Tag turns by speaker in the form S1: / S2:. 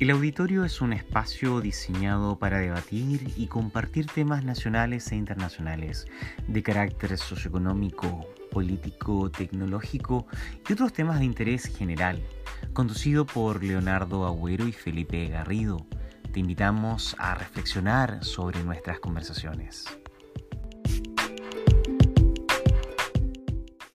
S1: El auditorio es un espacio diseñado para debatir y compartir temas nacionales e internacionales de carácter socioeconómico, político, tecnológico y otros temas de interés general, conducido por Leonardo Agüero y Felipe Garrido. Te invitamos a reflexionar sobre nuestras conversaciones.